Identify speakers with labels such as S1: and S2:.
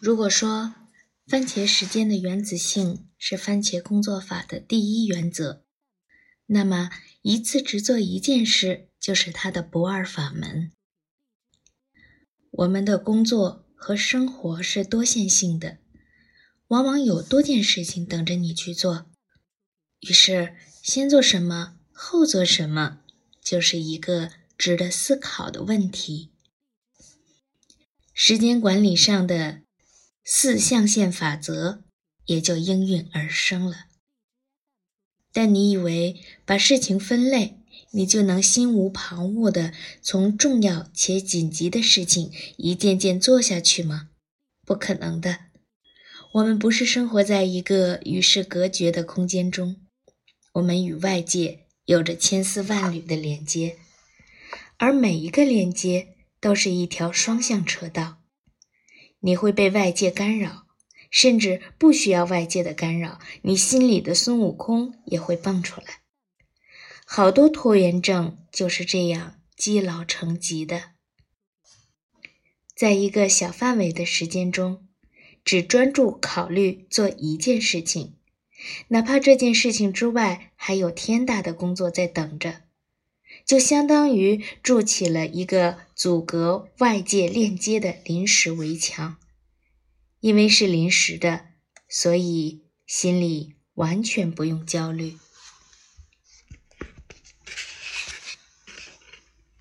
S1: 如果说番茄时间的原子性是番茄工作法的第一原则，那么一次只做一件事就是它的不二法门。我们的工作和生活是多线性的，往往有多件事情等着你去做，于是先做什么，后做什么，就是一个值得思考的问题。时间管理上的。四象限法则也就应运而生了。但你以为把事情分类，你就能心无旁骛地从重要且紧急的事情一件件做下去吗？不可能的。我们不是生活在一个与世隔绝的空间中，我们与外界有着千丝万缕的连接，而每一个连接都是一条双向车道。你会被外界干扰，甚至不需要外界的干扰，你心里的孙悟空也会蹦出来。好多拖延症就是这样积劳成疾的。在一个小范围的时间中，只专注考虑做一件事情，哪怕这件事情之外还有天大的工作在等着，就相当于筑起了一个。阻隔外界链接的临时围墙，因为是临时的，所以心里完全不用焦虑。